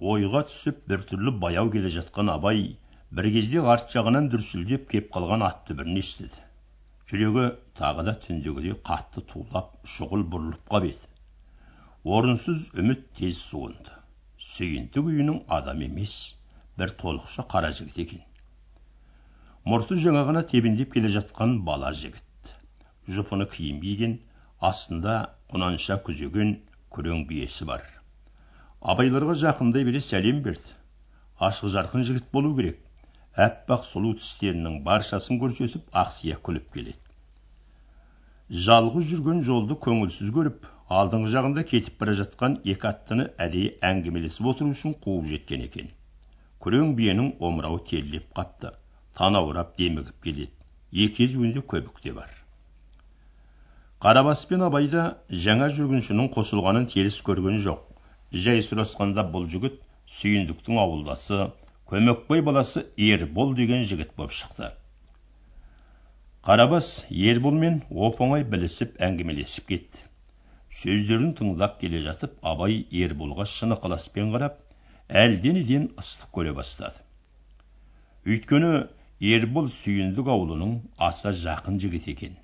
ойға түсіп біртүрлі баяу келе жатқан абай бір кезде арт жағынан дүрсілдеп кеп қалған ат дүбірін естіді. Жүрегі тағы да түндегідей қатты тулап шұғыл бұрылып қап еді. Орынсыз үміт тез суынды. Сүйіндік үйінің адам емес бір толықша қара жігіт екен. Мұрты жаңа ғана тебіндеп келе жатқан бала жігіт. Жұпыны киім киген астында құнанша күзеген күрең биесі бар. Абайларға жақындай бере сәлем берді ашық жарқын жігіт болу керек. Аппақ сұлу тістерінің баршасын көрсетіп ақсия күліп келеді. Жалғыз жүрген жолды көңілсіз көріп алдыңғы жағында кетіп бара жатқан екі аттыны әдейі әңгімелесіп отыру үшін қуып жеткен екен. Күрең биенің омырауы терілеп қапты танаурап демігіп келеді. Екі езуінде көбік те бар. Қарабас пен абай да жаңа жүргіншінің қосылғанын теріс көрген жоқ. Жай сұрасқанда бұл жігіт сүйіндіктің ауылдасы көмекбай баласы ербол деген жігіт боп шықты. Қарабас ерболмен оп оңай білісіп әңгімелесіп кетті. Сөздерін тыңдап келе жатып абай ерболға шын ықыласпен қарап әлденеден ыстық көре бастады. Өйткені ербол сүйіндік аулының аса жақын жігіт екен.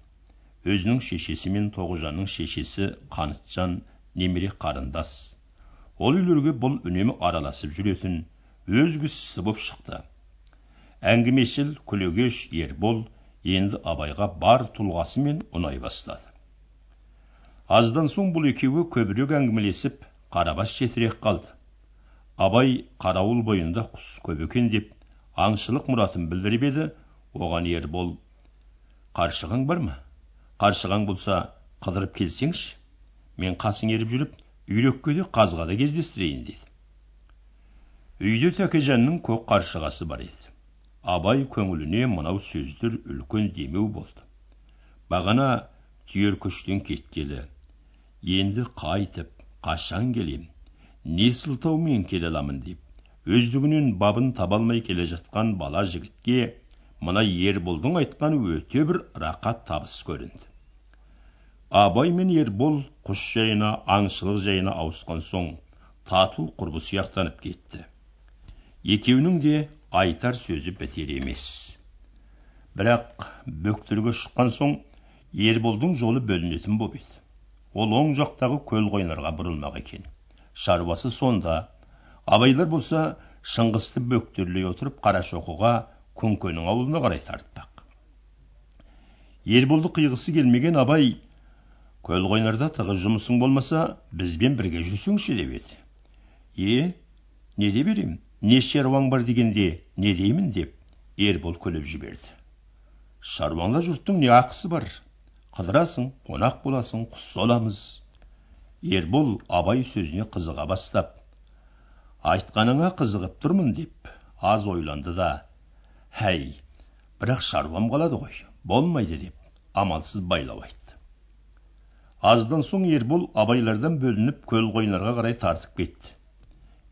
Өзінің шешесі мен тоғжанның шешесі қанытжан немере қарындас. Ол үйлерге бұл үнемі араласып жүретін өз кісісі боп шықты әңгімешіл күлегеш ербол енді абайға бар тұлғасымен ұнай бастады аздан соң бұл екеуі көбірек әңгімелесіп қарабас жетірек қалды абай қарауыл бойында құс көп екен деп аңшылық мұратын білдіріп еді оған ербол қаршығаң бар ма қаршығаң болса қыдырып келсеңші мен қасың еріп жүріп үйрекке де қазға да кездестірейін деді. Үйде тәкежанның көк қаршығасы бар еді. Абай көңіліне мынау сөздер үлкен демеу болды. Бағана түйер көштен кеткелі енді қайтып қашан келем? Не сылтаумен келе аламын? деп өздігінен бабын таба алмай келе жатқан бала жігітке мына ерболдың айтқаны өте бір рақат табыс көрінді. Абай мен ербол құс жайына аңшылық жайына ауысқан соң тату құрбы сияқтанып кетті. Екеуінің де айтар сөзі бітер емес. Бірақ бөктерге шыққан соң ерболдың жолы бөлінетін боп еді. Ол оң жақтағы көл қойнарға бұрылмақ екен. Шаруасы сонда абайлар болса шыңғысты бөктерлей отырып қарашоқыға күнкенің ауылына қарай тартпақ. Ерболды қиғысы келмеген абай көл қойнарда тығыз жұмысың болмаса бізбен бірге жүрсеңші деп еді. Е не деп берем не шаруаң бар дегенде не деймін деп ербол күліп жіберді. Шаруаңда жұрттың не ақысы бар? Қыдырасың қонақ боласың құс соламыз. Ербол абай сөзіне қызыға бастап айтқаныңа қызығып тұрмын деп аз ойланды да әй бірақ шаруам қалады ғой болмайды деп амалсыз байлау айтты. Аздан соң ербол абайлардан бөлініп көл қойнарға қарай тартып кетті.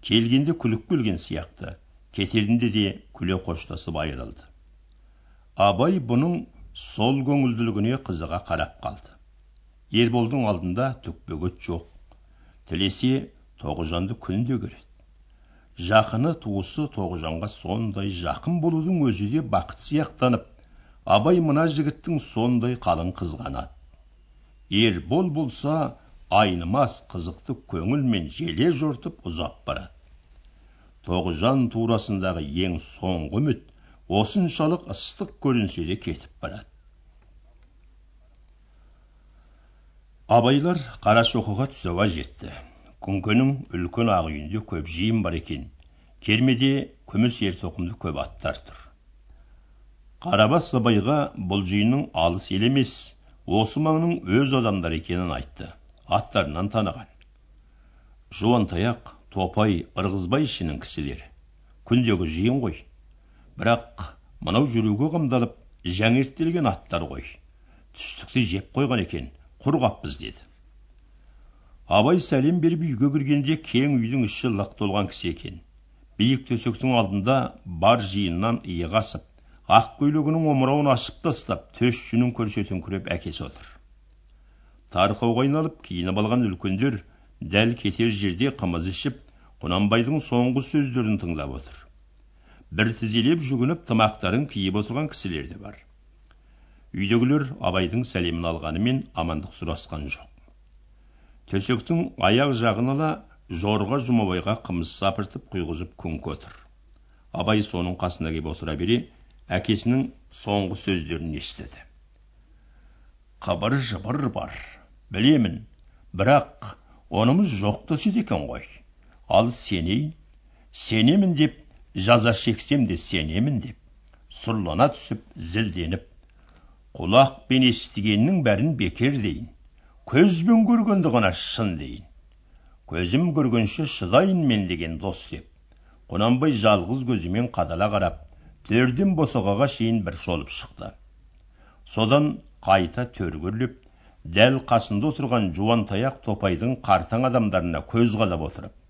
Келгенде күліп келген сияқты. Кетерінде де күле қоштасып айырылды. Абай бұның сол көңілділігіне қызыға қарап қалды. Ерболдың алдында түкпөгет жоқ. Тілесе тоғжанды күнде көреді. Жақыны туысы тоғжанға сондай жақын болудың өзі де бақыт сияқтанып абай мына жігіттің сондай қалың қызғанады. Ербол болса айнымас қызықты көңілмен желе жортып ұзап барады. Тоғжан турасындағы ең соңғы үміт осыншалық ыстық көрінсе де кетіп барады. Абайлар қарашоқыға түс ауа жетті күнкенің үлкен ақ үйінде көп жиын бар екен. Кермеде күміс ер тоқымды көп аттар тұр. Қарабас абайға бұл жиынның алыс ел емес осы маңның өз адамдары екенін айтты аттарынан таныған. Жуантаяқ топай ырғызбай ішінің кісілері. Күндегі жиын ғой. Бірақ мынау жүруге қамдалып жаңертелген аттар ғой. Түстікті жеп қойған екен құр қаппыз деді. Абай сәлем беріп үйге кіргенде кең үйдің іші лық толған кісі екен. Биік төсектің алдында бар жиыннан иығы асып ақ көйлегінің омырауын ашып тастап төс жүнін көрсетіңкіреп әкесі отыр. Тарқауға айналып киініп алған үлкендер дәл кетер жерде қымыз ішіп құнанбайдың соңғы сөздерін тыңдап отыр. Бір тізелеп жүгініп тымақтарын киіп отырған кісілер де бар. Үйдегілер абайдың сәлемін алғанымен амандық сұрасқан жоқ. Төсектің аяқ жағын ала жорға жұмабайға қымыз сапыртып құйғызып күңк отыр. Абай соның қасына кеп отыра бере әкесінің соңғы сөздерін естіді. Қыбыр жыбыр бар білемін бірақ онымыз жоқ деседі екен ғой. Ал сенейін сенемін деп жаза шексем де сенемін деп сұрлана түсіп зілденіп құлақпен естігеннің бәрін бекер дейін көзбен көргенді ғана шын дейін. Көзім көргенше шыдайын мен деген дос деп құнанбай жалғыз көзімен қадала қарап төрден босағаға шейін бір шолып шықты. Содан қайта төргірлеп дәл қасында отырған жуантаяқ топайдың қартаң адамдарына көз қадап отырып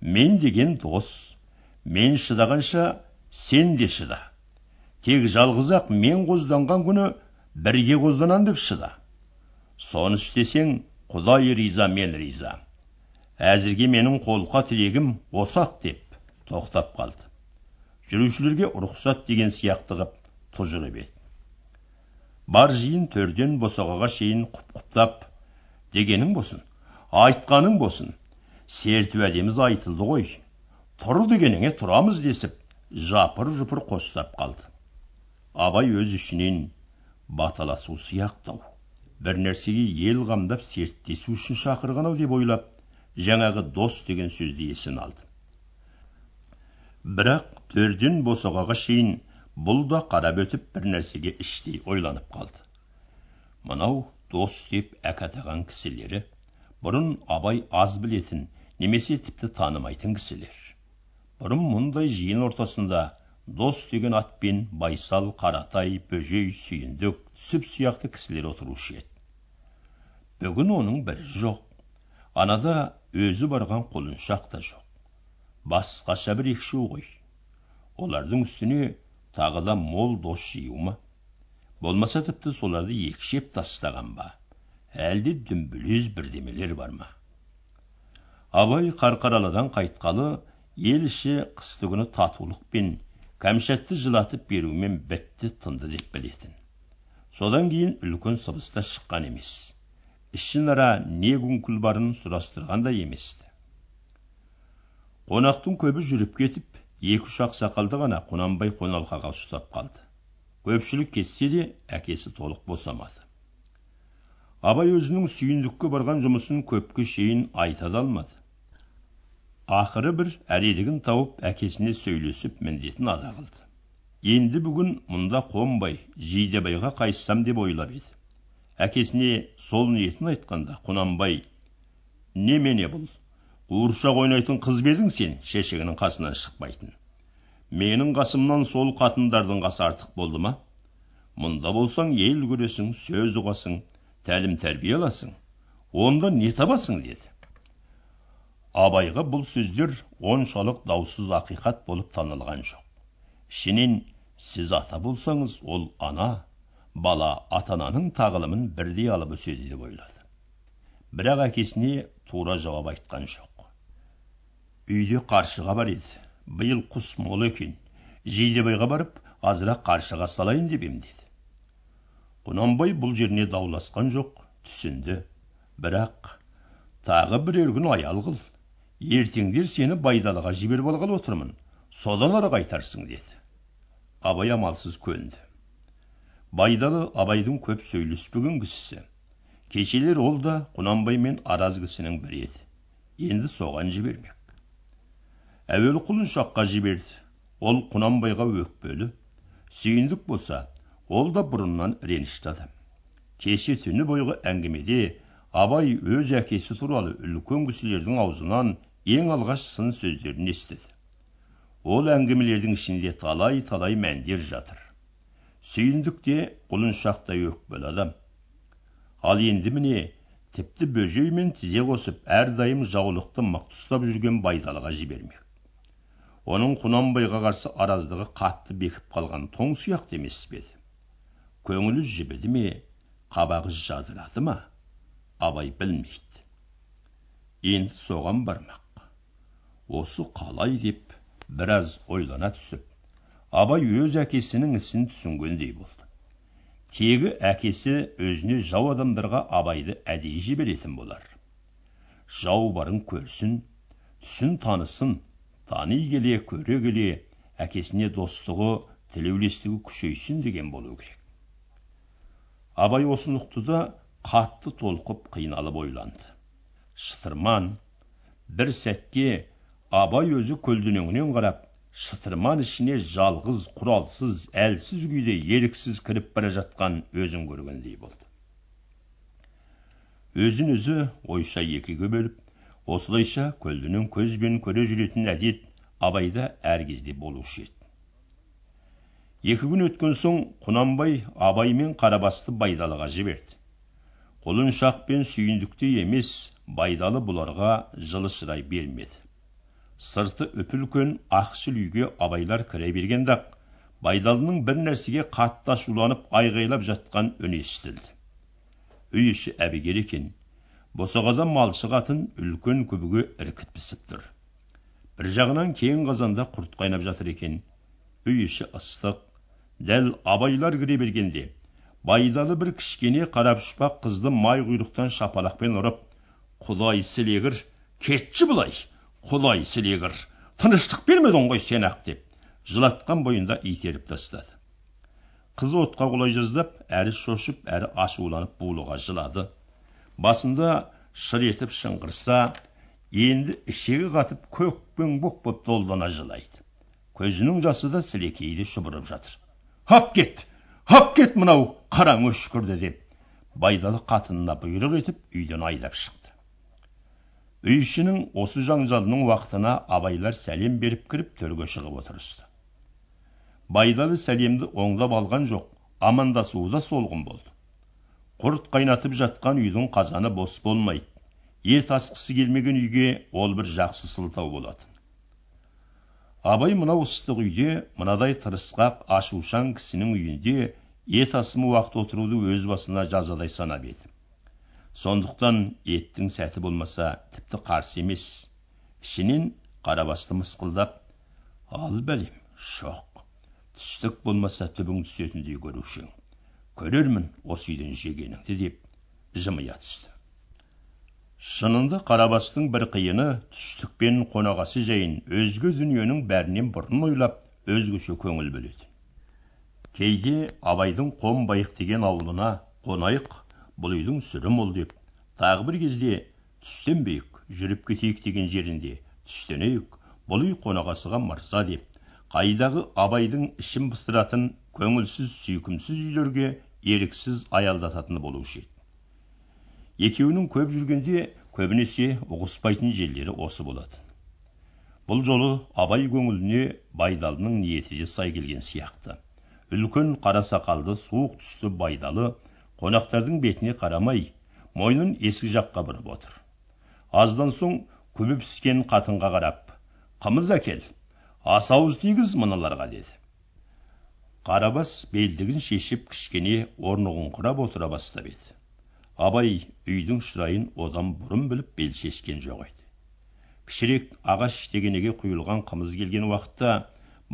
мен деген дос мен шыдағанша сен де шыда. Тек жалғыз ақ мен қозданған күні бірге қозданам деп шыда. Соны істесең құдай риза мен риза. Әзірге менің қолқа тілегім осы ақ деп тоқтап қалды. Жүрушілерге рұқсат деген сияқты қып тұжырып еді бар жиын төрден босағаға шейін құп құптап дегенің болсын айтқаның болсын серт уәдеміз айтылды ғой тұр дегеніңе тұрамыз десіп жапыр жұпыр қостап қалды. Абай өз ішінен баталасу сияқтау бір нәрсеге ел қамдап серттесу үшін шақырған ау деп ойлап жаңағы дос деген сөзді есін алды. Бірақ төрден босағаға шейін бұл да қарап өтіп бір нәрсеге іштей ойланып қалды. Мынау дос деп әк атаған кісілері бұрын абай аз білетін немесе тіпті танымайтын кісілер. Бұрын мұндай жиын ортасында дос деген атпен байсал қаратай бөжей сүйіндік түсіп сияқты кісілер отырушы еді. Бүгін оның бірі жоқ. Анада өзі барған құлыншақ та жоқ. Басқаша бір екшеу ғой. Олардың үстіне тағы да мол дос жию ма? Болмаса тіпті соларды екшеп тастаған ба? Әлде дүмбілез бірдемелер бар ма? Абай қарқаралыдан қайтқалы ел іші қысты татулықпен кәмшатты жылатып берумен бітті тынды деп білетін. Содан кейін үлкен сыбыста шыққан емес. Ішінара не күңкіл барын сұрастырған да еместі қонақтың көбі жүріп кетіп екі үш ақсақалды ғана құнанбай қоналқаға ұстап қалды. Көпшілік кетсе де әкесі толық босамады. Абай өзінің сүйіндікке барған жұмысын көпке шейін айта да алмады. Ақыры бір әредігін тауып әкесіне сөйлесіп міндетін ада қылды. Енді бүгін мұнда қонбай жидебайға қайыссам деп ойлап еді. Әкесіне сол ниетін айтқанда құнанбай немене бұл? Қуыршақ ойнайтын қыз ба едің сен? Шешегінің қасынан шықпайтын. Менің қасымнан сол қатындардың қасы артық болды ма? Мұнда болсаң ел көресің сөз ұғасың тәлім тәрбие аласың. Онда не табасың деді. Абайға бұл сөздер оншалық даусыз ақиқат болып танылған жоқ. Ішінен сіз ата болсаңыз ол ана бала ата ананың тағылымын бірдей алып өседі деп ойлады. Бірақ әкесіне тура жауап айтқан жоқ. Үйде қаршыға бар еді. Биыл құс мол екен. Жидебайға барып азырақ қаршыға салайын деп ем деді. Құнанбай бұл жеріне дауласқан жоқ түсінді. Бірақ тағы бірер күн аял қыл. Ертеңдер сені байдалыға жіберіп алғалы отырмын. Содан ары қайтарсың деді. Абай амалсыз көнді. Байдалы абайдың көп сөйлеспеген кісісі. Кешелер ол да құнанбаймен араз кісінің бірі еді. Енді соған жібермек. Әуелі құлыншаққа жіберді. Ол құнанбайға өкпелі сүйіндік болса ол да бұрыннан ренішті адам кеше түні бойғы әңгімеде абай өз әкесі туралы үлкен кісілердің аузынан ең алғаш сын сөздерін естіді. Ол әңгімелердің ішінде талай талай мәндер жатыр. Сүйіндік те құлыншақтай өкпелі адам. Ал енді міне тіпті бөжеймен тізе қосып әрдайым жаулықты мықты ұстап жүрген байдалыға жібермек. Оның құнанбайға қарсы араздығы қатты бекіп қалған тоң сияқты емес пе еді? Көңілі жібіді ме? Қабағы жадырады ма? Абай білмейді. Енді соған бармақ. Осы қалай деп біраз ойлана түсіп абай өз әкесінің ісін түсінгендей болды. Тегі әкесі өзіне жау адамдарға абайды әдейі жіберетін болар. Жау барын көрсін түсін танысын тани келе көре келе әкесіне достығы тілеулестігі күшейсін деген болу керек. Абай осыны ұқты да қатты толқып қиналып ойланды. Шытырман бір сәтке абай өзі көлденеңінен қарап шытырман ішіне жалғыз құралсыз әлсіз күйде еріксіз кіріп бара жатқан өзін көргендей болды. Өзін өзі ойша екіге бөліп осылайша көлденең көзбен көре жүретін әдет абайда әр кезде болушы еді. Екі күн өткен соң құнанбай абай мен қарабасты байдалыға жіберді. Құлыншақ пен сүйіндіктей емес байдалы бұларға жылы шырай бермеді. Сырты үп үлкен ақшыл үйге абайлар кіре бергенде ақ байдалының бір нәрсеге қатты ашуланып айғайлап жатқан үні естілді. Үй іші әбігер екен босағада малшы қатын үлкен күбіге іркіт пісіп тұр. бір жағынан кең қазанда құрт қайнап жатыр екен. Үй іші ыстық. Дәл абайлар кіре бергенде байдалы бір кішкене қарапұшпақ қызды май құйрықтан шапалақпен ұрып құдай сілегір кетші былай құдай сілегір тыныштық бермедің ғой сен ақ! деп жылатқан бойында итеріп тастады. Қыз отқа құлай жаздап әрі шошып әрі ашуланып булыға жылады. Басында шыр етіп шыңғырса енді ішегі қатып көкпен көк боп долдана жылайды. Көзінің жасы да сілекейде шұбырып жатыр. Ап кет! Ап кет мынау қараң өшкірді! деп байдалы қатынына бұйрық етіп үйден айдап шықты. Үй ішінің осы жанжалының уақытына абайлар сәлем беріп кіріп төрге шығып отырысты. Байдалы сәлемді оңдап алған жоқ амандасуы да солғын болды. Құрт қайнатып жатқан үйдің қазаны бос болмайды ет асқысы келмеген үйге ол бір жақсы сылтау болатын. Абай мынау ыстық үйде мынадай тырысқақ ашушаң кісінің үйінде ет асымы уақыт отыруды өз басына жазадай санап еді. Сондықтан еттің сәті болмаса тіпті қарсы емес. Ішінен қарабасты мысқылдап ал бәлем шоқ түстік болмаса түбің түсетіндей көруші ең көрермін осы үйден жегеніңді деп жымия түсті шынында қарабастың бір қиыны түстікпен қонағасы жайын өзге дүниенің бәрінен бұрын ойлап өзгеше көңіл бөледі. Кейде абайдың қомбайық деген ауылына қонайық бұл үйдің сүрі мол деп тағы бір кезде түстенбейік жүріп кетейік деген жерінде түстенейік бұл үй қонағасыға мырза деп қайдағы абайдың ішін пыстыратын көңілсіз сүйкімсіз үйлерге еріксіз аялдататын болушы еді екеуінің көп жүргенде көбінесе ұғыспайтын жерлері осы болады бұл жолы абай көңіліне байдалының ниеті де сай келген сияқты. Үлкен қара сақалды суық түсті байдалы қонақтардың бетіне қарамай мойнын есік жаққа бұрып отыр. Аздан соң күбі піскен қатынға қарап қымыз әкел ас ауыз тигіз мыналарға деді. Қарабас белдігін шешіп кішкене орнығыңқырап отыра бастап еді. Абай үйдің шырайын одан бұрын біліп бел шешкен жоқ еді. Кішірек ағаш тегенеге құйылған қымыз келген уақытта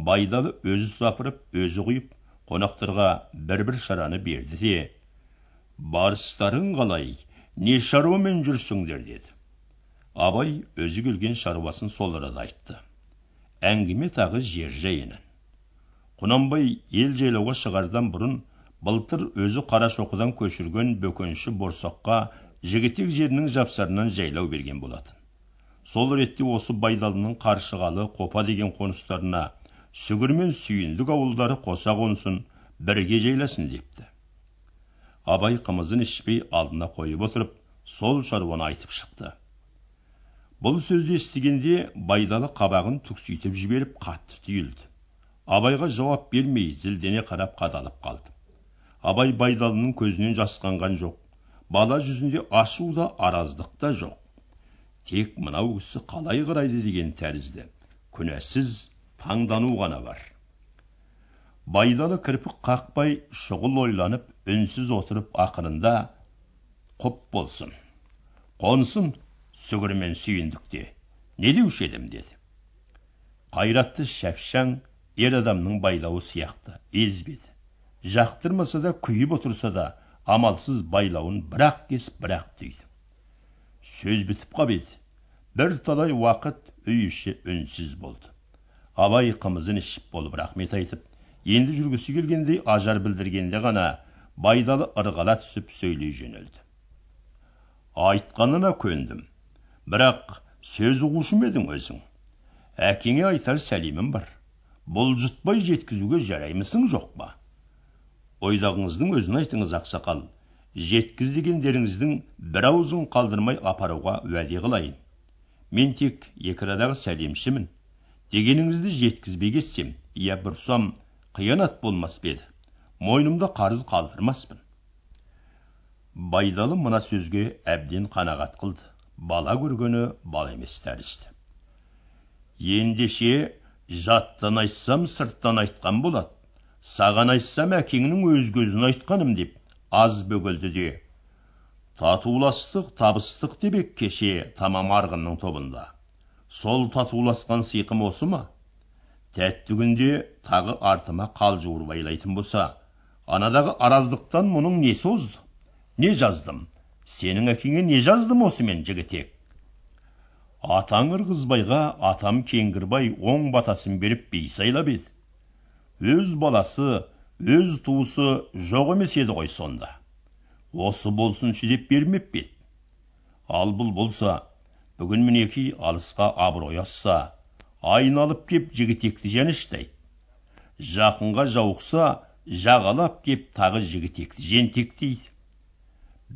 байдалы өзі сапырып өзі құйып қонақтарға бір бір шараны берді де барыстарың қалай? Не шаруамен жүрсіңдер? деді. Абай өзі келген шаруасын сол арада айтты. Әңгіме тағы жер жайынан құнанбай ел жайлауға шығардан бұрын былтыр өзі қарашоқыдан көшірген бөкенші борсаққа жігітек жерінің жапсарынан жайлау берген болатын. Сол ретте осы байдалының қаршығалы қопа деген қоныстарына сүгір мен сүйіндік ауылдары қоса қонсын бірге жайласын депті. Абай қымызын ішпей алдына қойып отырып сол шаруаны айтып шықты. Бұл сөзді естігенде байдалы қабағын түкситіп жіберіп қатты түйілді. Абайға жауап бермей зілдене қарап қадалып қалды. Абай байдалының көзінен жасқанған жоқ. Бала жүзінде ашу да араздық та жоқ. Тек мынау кісі қалай қарайды деген тәрізді. Күнәсіз таңдану ғана бар. Байдалы кірпік қақпай шұғыл ойланып үнсіз отырып ақырында құп болсын. Қонсын сүгір мен сүйіндікте не деуші едім? деді. Қайратты шәпшаң ер адамның байлауы сияқты езбеді. Жақтырмаса да күйіп отырса да амалсыз байлауын бірақ кес бірақ түйді. Сөз бітіп қап еді бірталай уақыт үй іші үнсіз болды. Абай қымызын ішіп болып рахмет айтып енді жүргісі келгендей ажар білдіргенде ғана байдалы ырғала түсіп сөйлей жөнелді. Айтқанына көндім. Бірақ сөз ұғушы ма едің өзің. Әкеңе айтар сәлемім бар. Бұлжытпай жеткізуге жараймысың жоқ па? Ойдағыңыздың өзін айтыңыз ақсақал. Жеткіз дегендеріңіздің бір аузын қалдырмай апаруға уәде қылайын. Мен тек екі арадағы сәлемшімін. Дегеніңізді жеткізбей кетсем иә бұрсам қиянат болмас па еді. Мойнымда қарыз қалдырмаспын. Байдалы мына сөзге әбден қанағат қылды. Бала көргені бала емес тәрізді. Ендеше жаттан айтсам сырттан айтқан болады саған айтсам әкеңнің өз көзін айтқаным деп аз бөгелді де. Татуластық табыстық деп кеше тамам арғынның тобында. Сол татуласқан сиқым осы ма? Тәтті күнде тағы артыма қалжуыр байлайтын болса анадағы араздықтан мұның несі озды не жаздым? Сенің әкеңе не жаздым осымен жігітек? Атаң ырғызбайға атам кеңгірбай оң батасын беріп би сайлап еді өз баласы өз туысы жоқ емес еді ғой сонда. Осы болсыншы деп бермеп пе еді ал бұл болса бүгін мінекей алысқа абырой асса айналып кеп жігітекті жәніштейді жақынға жауықса жағалап кеп тағы жігітекті жентектейді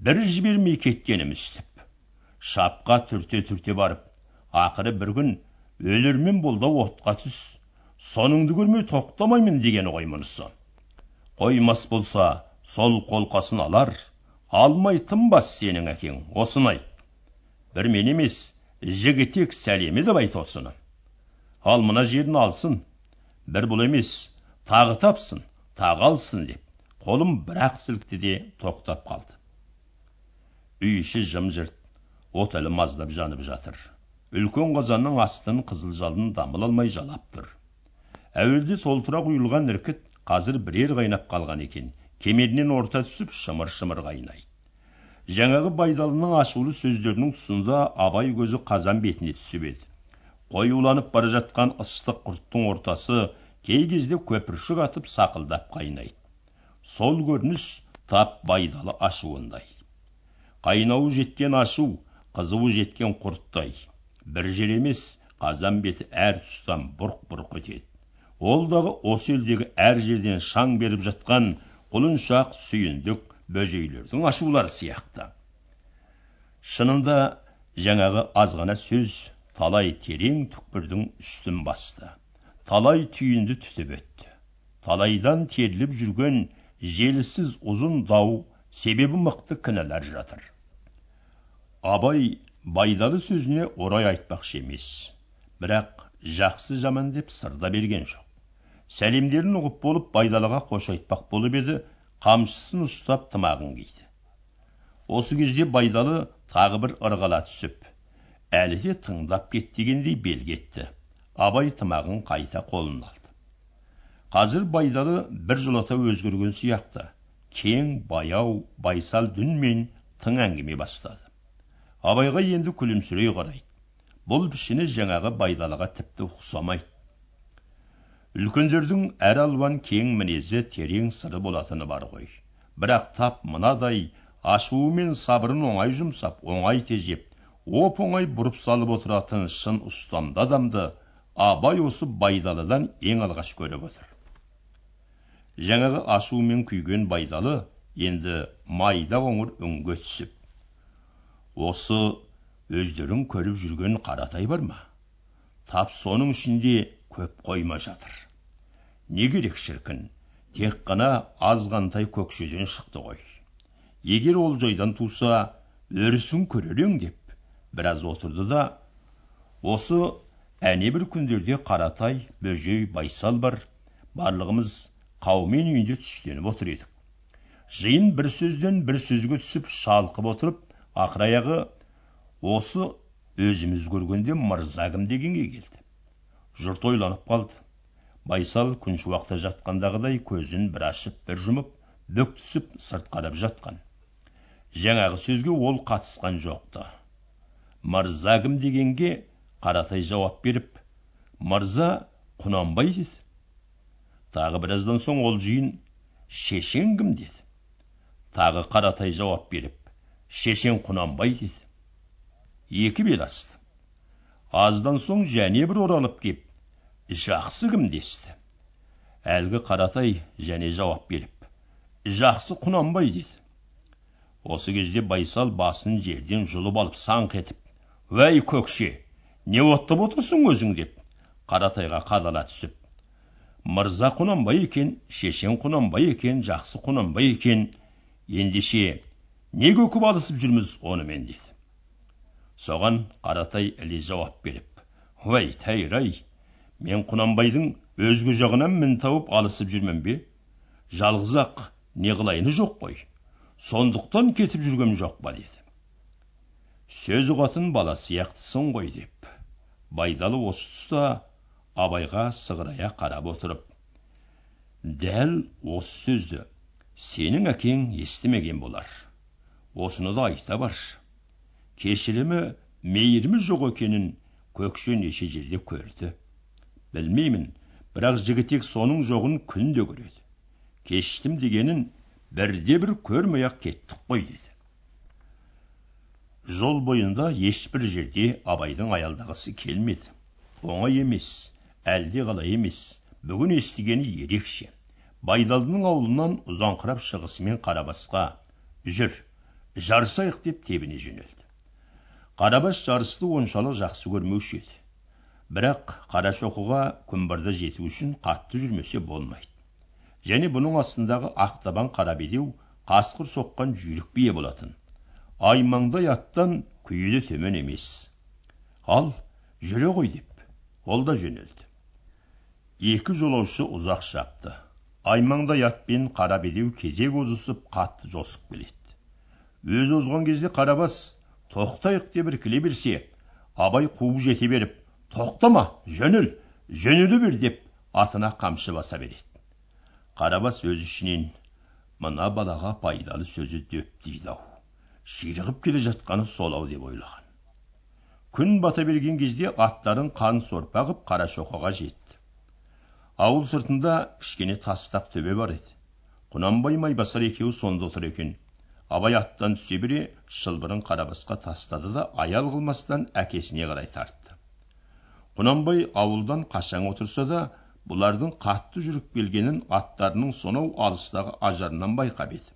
бір жібермей кеткенім істіп. Шапқа түрте түрте барып ақыры бір күн өлермен бол да отқа түс соныңды көрмей тоқтамаймын дегені ғой мұнысы. Қоймас болса сол қолқасын алар. Алмай тынбас сенің әкең осыны айт. Бір мен емес жігітек сәлемі деп айт осыны. Ал мына жерін алсын. Бір бұл емес тағы тапсын тағы алсын деп. Қолым бір ақ сілікті де тоқтап қалды. Үй іші жым жырт от әлі маздап жанып жатыр. Үлкен қазанның астын қызыл жалын дамыл алмай жалап тұр. Әуелде толтыра құйылған іркіт қазір бірер қайнап қалған екен. Кемерінен орта түсіп шымыр шымыр қайнайды. Жаңағы байдалының ашулы сөздерінің тұсында абай көзі қазан бетіне түсіп еді. Қоюланып бара жатқан ыстық құрттың ортасы кей кезде көпіршік атып сақылдап қайнайды. Сол көрініс тап байдалы ашуындай. Қайнауы жеткен ашу қызуы жеткен құрттай. Бір жер емес қазан беті әр тұстан бұрқ бұрқ етеді ол дағы осы елдегі әр жерден шаң беріп жатқан құлыншақ сүйіндік бөжейлердің ашулары сияқты. Шынында жаңағы азғана сөз талай терең түкпірдің үстін басты. Талай түйінді түтіп өтті. Талайдан теріліп жүрген желісіз ұзын дау себебі мықты кінәлар жатыр. Абай байдалы сөзіне орай айтпақшы емес бірақ жақсы жаман деп сырда берген жоқ сәлемдерін ұғып болып байдалыға қош айтпақ болып еді қамшысын ұстап тымағын киді осы кезде байдалы тағы бір ырғала түсіп әлі де тыңдап кет дегендей белгі етті абай тымағын қайта қолына алды қазір байдалы біржолата өзгерген сияқты кең баяу байсал дүнмен тың әңгіме бастады абайға енді күлімсірей қарайды. Бұл пішіні жаңағы байдалыға тіпті ұқсамайды үлкендердің әр алуан кең мінезі терең сыры болатыны бар ғой. Бірақ тап мынадай ашуы мен сабырын оңай жұмсап оңай тежеп оп оңай бұрып салып отыратын шын ұстамды адамды абай осы байдалыдан ең алғаш көріп отыр. Жаңағы ашумен күйген байдалы енді майда қоңыр үнге түсіп осы өздерің көріп жүрген қаратай бар ма? Тап соның ішінде көп қойма жатыр. Не керек шіркін? Тек қана азғантай көкшеден шықты ғой. Егер ол жайдан туса өрісін көрер ең деп біраз отырды да осы әне бір күндерде қаратай бөжей байсал бар. Барлығымыз қаумен үйінде түстеніп отыр едік жиын бір сөзден бір сөзге түсіп шалқып отырып ақыр аяғы осы өзіміз көргенде мырза кім? дегенге келді. Жұрт ойланып қалды. Байсал күншуақта жатқандағыдай көзін бір ашып бір жұмып бүк түсіп сырт қарап жатқан. Жаңағы сөзге ол қатысқан жоқты. Мырза кім? дегенге қаратай жауап беріп мырза құнанбай деді тағы біраздан соң ол жиын шешең кім? деді. Тағы қаратай жауап беріп шешең құнанбай деді. Екі бел асты. Аздан соң және бір оралып кеп жақсы кім? десті. Әлгі қаратай және жауап беріп жақсы құнанбай деді. Осы кезде байсал басын жерден жұлып алып саңқ етіп уәй көкше не оттап отырсың өзің? деп қаратайға қадала түсіп мырза құнанбай екен шешен құнанбай екен жақсы құнанбай екен ендеше не көкіп алысып жүрміз онымен деді соған қаратай іле жауап беріп уәй тәйір ай мен құнанбайдың өзге жағынан мін тауып алысып жүрмін бе? Жалғыз ақ не қылайыны жоқ қой сондықтан кетіп жүргем жоқ па? деді сөз ұғатын бала сияқтысың ғой деп байдалы осы тұста абайға сығырая қарап отырып дәл осы сөзді сенің әкең естімеген болар осыны да айта баршы. Кешірімі мейірімі жоқ екенін көкше неше жерде көрді. Білмеймін бірақ жігітек соның жоғын күнде көреді. Кештім дегенін бірде бір көрмей ақ кеттік қой деді жол бойында ешбір жерде абайдың аялдағысы келмеді. Оңай емес әлде қалай емес. Бүгін естігені ерекше. Байдалының аулынан ұзаңқырап шығысымен қарабасқа жүр жарысайық деп тебіне жөнелді. Қарабас жарысты оншалық жақсы көрмеуші еді. Бірақ қарашоқыға күнбарда жету үшін қатты жүрмесе болмайды. Және бұның астындағы ақтабан қарабедеу қасқыр соққан жүйрік бие болатын. Аймаңдай аттан күйі төмен емес. Ал жүре ғой деп ол да жөнелді. Екі жолаушы ұзақ шапты. Аймаңдай атпен қарабедеу кезек озысып қатты жосып келеді. Өзі озған кезде қарабас тоқтайық деп іркіле берсе абай қуып жете беріп тоқтама жөнел жөнеле бер деп атына қамшы баса береді. Қарабас өз ішінен мына балаға пайдалы сөзі дөп дейді ау ширығып келе жатқаны сол ау деп ойлаған. Күн бата берген кезде аттарын қан сорпа қып қарашоқыға жетті. Ауыл сыртында кішкене тастақ төбе бар еді. Құнанбай майбасар екеуі сонда отыр екен. Абай аттан түсе бере шылбырын қарабасқа тастады да аял қылмастан әкесіне қарай тартты. Құнанбай ауылдан қашан отырса да бұлардың қатты жүріп келгенін аттарының сонау алыстағы ажарынан байқап еді.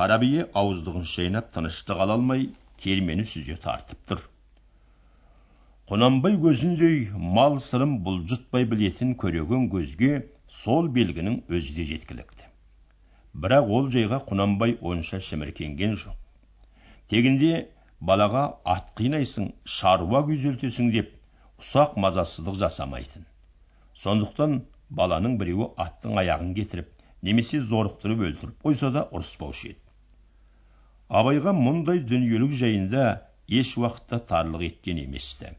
Қарабие ауыздығын шайнап тыныштық ала алмай кермені сүзе тартып тұр. Құнанбай көзіндей мал сырын бұлжытпай білетін көреген көзге сол белгінің өзі де жеткілікті. Бірақ ол жайға құнанбай онша шіміркенген жоқ. Тегінде балаға ат қинайсың шаруа күйзелтесің деп ұсақ мазасыздық жасамайтын. Сондықтан баланың біреуі аттың аяғын кетіріп немесе зорықтырып өлтіріп қойса да ұрыспаушы еді. Абайға мұндай дүниелік жайында еш уақытта тарлық еткен еместі.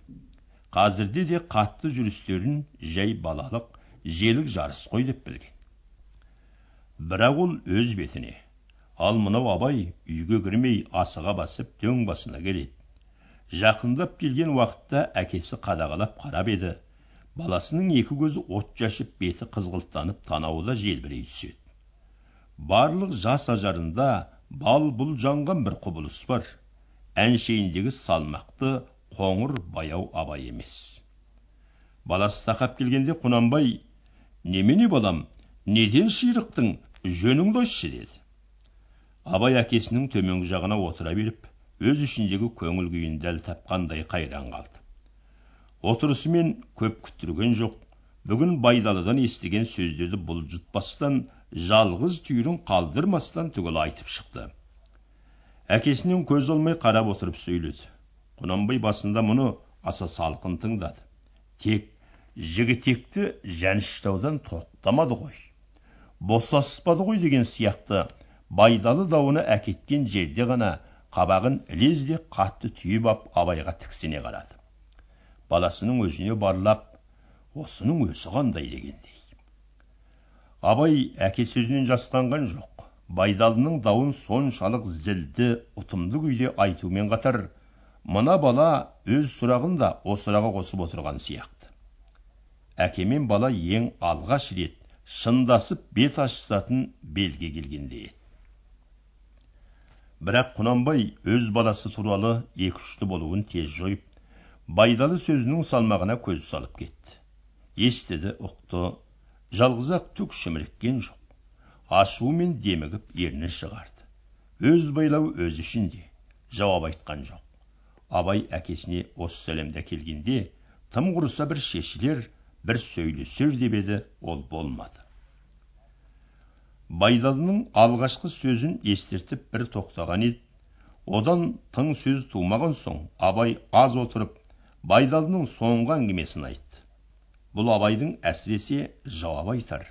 Қазірде де қатты жүрістерін жай балалық желік жарыс қой деп білген. Бірақ ол өз бетіне. Ал мынау абай үйге кірмей асыға басып дөң басына келеді. Жақындап келген уақытта әкесі қадағалап қарап еді. Баласының екі көзі от шашып беті қызғылттанып танауы да желбірей түседі. Барлық жас ажарында бал бұл жанған бір құбылыс бар. Әншейіндегі салмақты қоңыр баяу абай емес. Баласы тақап келгенде құнанбай немене балам? Неден ширықтың жөніңді айтшы деді абай әкесінің төменгі жағына отыра беріп өз ішіндегі көңіл күйін дәл тапқандай қайран қалды. Отырысымен көп күттірген жоқ бүгін байдалыдан естіген сөздерді бұлжытпастан жалғыз түйірін қалдырмастан түгел айтып шықты. Әкесінен көз алмай қарап отырып сөйледі. Құнанбай басында мұны аса салқын тыңдады. Тек жігітекті жәніштаудан тоқтамады ғой. Босаспады ғой деген сияқты. Байдалы дауына әкеткен жерде ғана қабағын ілезде қатты түйіп ап абайға тіксене қарады. Баласының өзіне барлап осының өзі қандай? дегендей. Абай әке сөзінен жасқанған жоқ. Байдалының дауын соншалық зілді ұтымды күйде айтумен қатар мына бала өз сұрағын да осы сұраққа қосып отырған сияқты әке мен бала ең алғаш рет шындасып бет ашысатын белге келгендей. Бірақ құнанбай өз баласы туралы екі ұшты болуын тез жойып байдалы сөзінің салмағына көз салып кетті. Естіді ұқты жалғыз ақ түк шіміріккен жоқ. Ашуымен демігіп ернін шығарды. Өз байлау өзі үшін де жауап айтқан жоқ. Абай әкесіне осы сәлемде келгенде тым құрыса бір шешілер бір сөйлесер деп еді ол болмады байдалының алғашқы сөзін естіртіп бір тоқтаған еді одан тың сөз тумаған соң абай аз отырып байдалының соңғы әңгімесін айтты бұл абайдың әсіресе жауап айтар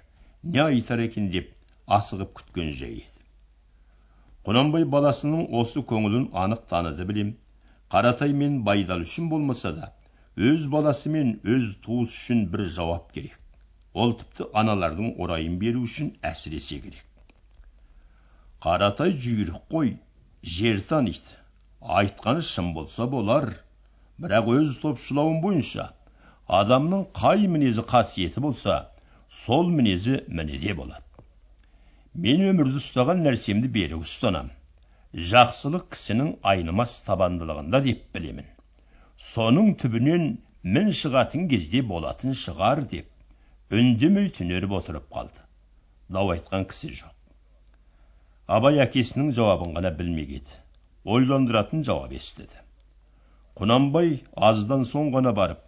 не айтар екен деп асығып күткен жайы еді құнанбай баласының осы көңілін анық таныды білем қаратай мен байдал үшін болмаса да өз баласы мен өз туыс үшін бір жауап керек. Ол тіпті аналардың орайын беру үшін әсіресе керек. Қаратай жүйрік қой жер таниды. Айтқаны шын болса болар. Бірақ өз топшылауым бойынша адамның қай мінезі қасиеті болса сол мінезі мінеде болады. Мен өмірді ұстаған нәрсемді берік ұстанам. Жақсылық кісінің айнымас табандылығында деп білемін. Соның түбінен мін шығатын кезде болатын шығар деп үндемей түнеріп отырып қалды дау айтқан кісі жоқ абай әкесінің жауабын ғана білмек еді ойландыратын жауап естіді құнанбай аздан соң ғана барып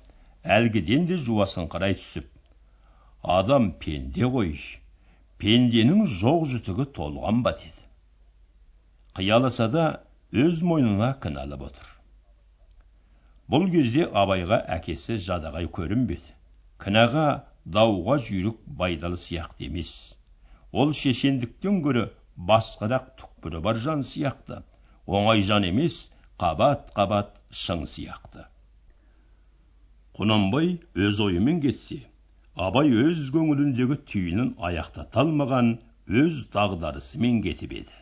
әлгіден де жуасыңқырай түсіп адам пенде ғой пенденің жоқ жұтығы толған ба деді қияласа да өз мойнына кінәлап отыр бұл кезде абайға әкесі жадағай көрінбеді. Кінәға дауға жүйрік байдалы сияқты емес. Ол шешендіктен гөрі басқарақ түкпірі бар жан сияқты. Оңай жан емес қабат қабат шың сияқты. Құнанбай өз ойымен кетсе абай өз көңіліндегі түйінін аяқтата алмаған өз дағдарысымен кетіп еді.